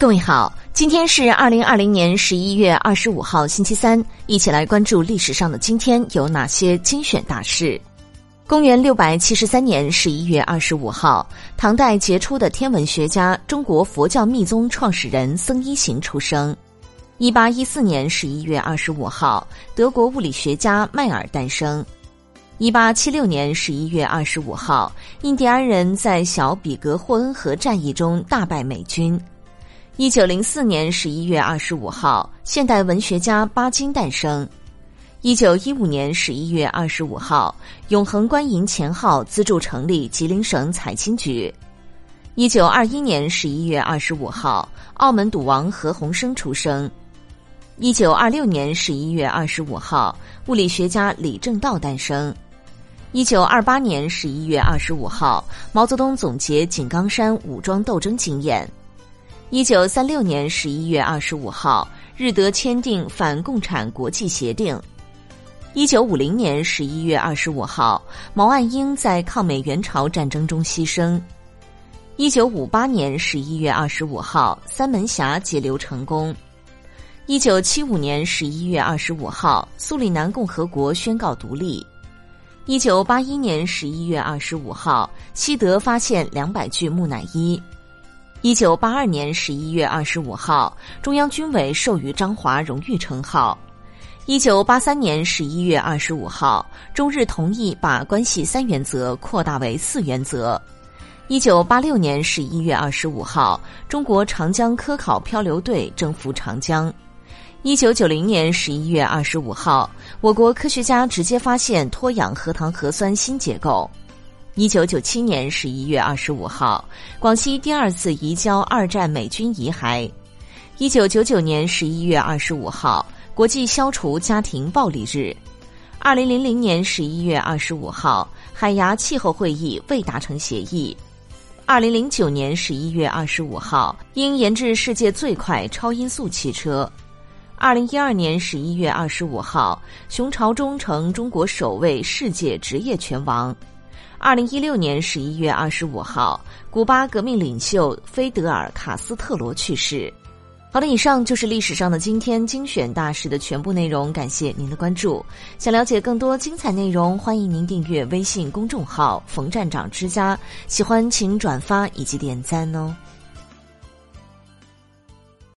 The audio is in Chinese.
各位好，今天是二零二零年十一月二十五号，星期三，一起来关注历史上的今天有哪些精选大事。公元六百七十三年十一月二十五号，唐代杰出的天文学家、中国佛教密宗创始人僧一行出生。一八一四年十一月二十五号，德国物理学家迈尔诞生。一八七六年十一月二十五号，印第安人在小比格霍恩河战役中大败美军。一九零四年十一月二十五号，现代文学家巴金诞生。一九一五年十一月二十五号，永恒官银钱号资助成立吉林省采金局。一九二一年十一月二十五号，澳门赌王何鸿燊出生。一九二六年十一月二十五号，物理学家李政道诞生。一九二八年十一月二十五号，毛泽东总结井冈山武装斗争经验。一九三六年十一月二十五号，日德签订反共产国际协定。一九五零年十一月二十五号，毛岸英在抗美援朝战争中牺牲。一九五八年十一月二十五号，三门峡截流成功。一九七五年十一月二十五号，苏里南共和国宣告独立。一九八一年十一月二十五号，西德发现两百具木乃伊。一九八二年十一月二十五号，中央军委授予张华荣誉称号。一九八三年十一月二十五号，中日同意把关系三原则扩大为四原则。一九八六年十一月二十五号，中国长江科考漂流队征服长江。一九九零年十一月二十五号，我国科学家直接发现脱氧核糖核酸新结构。一九九七年十一月二十五号，广西第二次移交二战美军遗骸。一九九九年十一月二十五号，国际消除家庭暴力日。二零零零年十一月二十五号，海牙气候会议未达成协议。二零零九年十一月二十五号，因研制世界最快超音速汽车。二零一二年十一月二十五号，熊朝忠成中国首位世界职业拳王。二零一六年十一月二十五号，古巴革命领袖菲德尔·卡斯特罗去世。好的，以上就是历史上的今天精选大事的全部内容，感谢您的关注。想了解更多精彩内容，欢迎您订阅微信公众号“冯站长之家”。喜欢请转发以及点赞哦。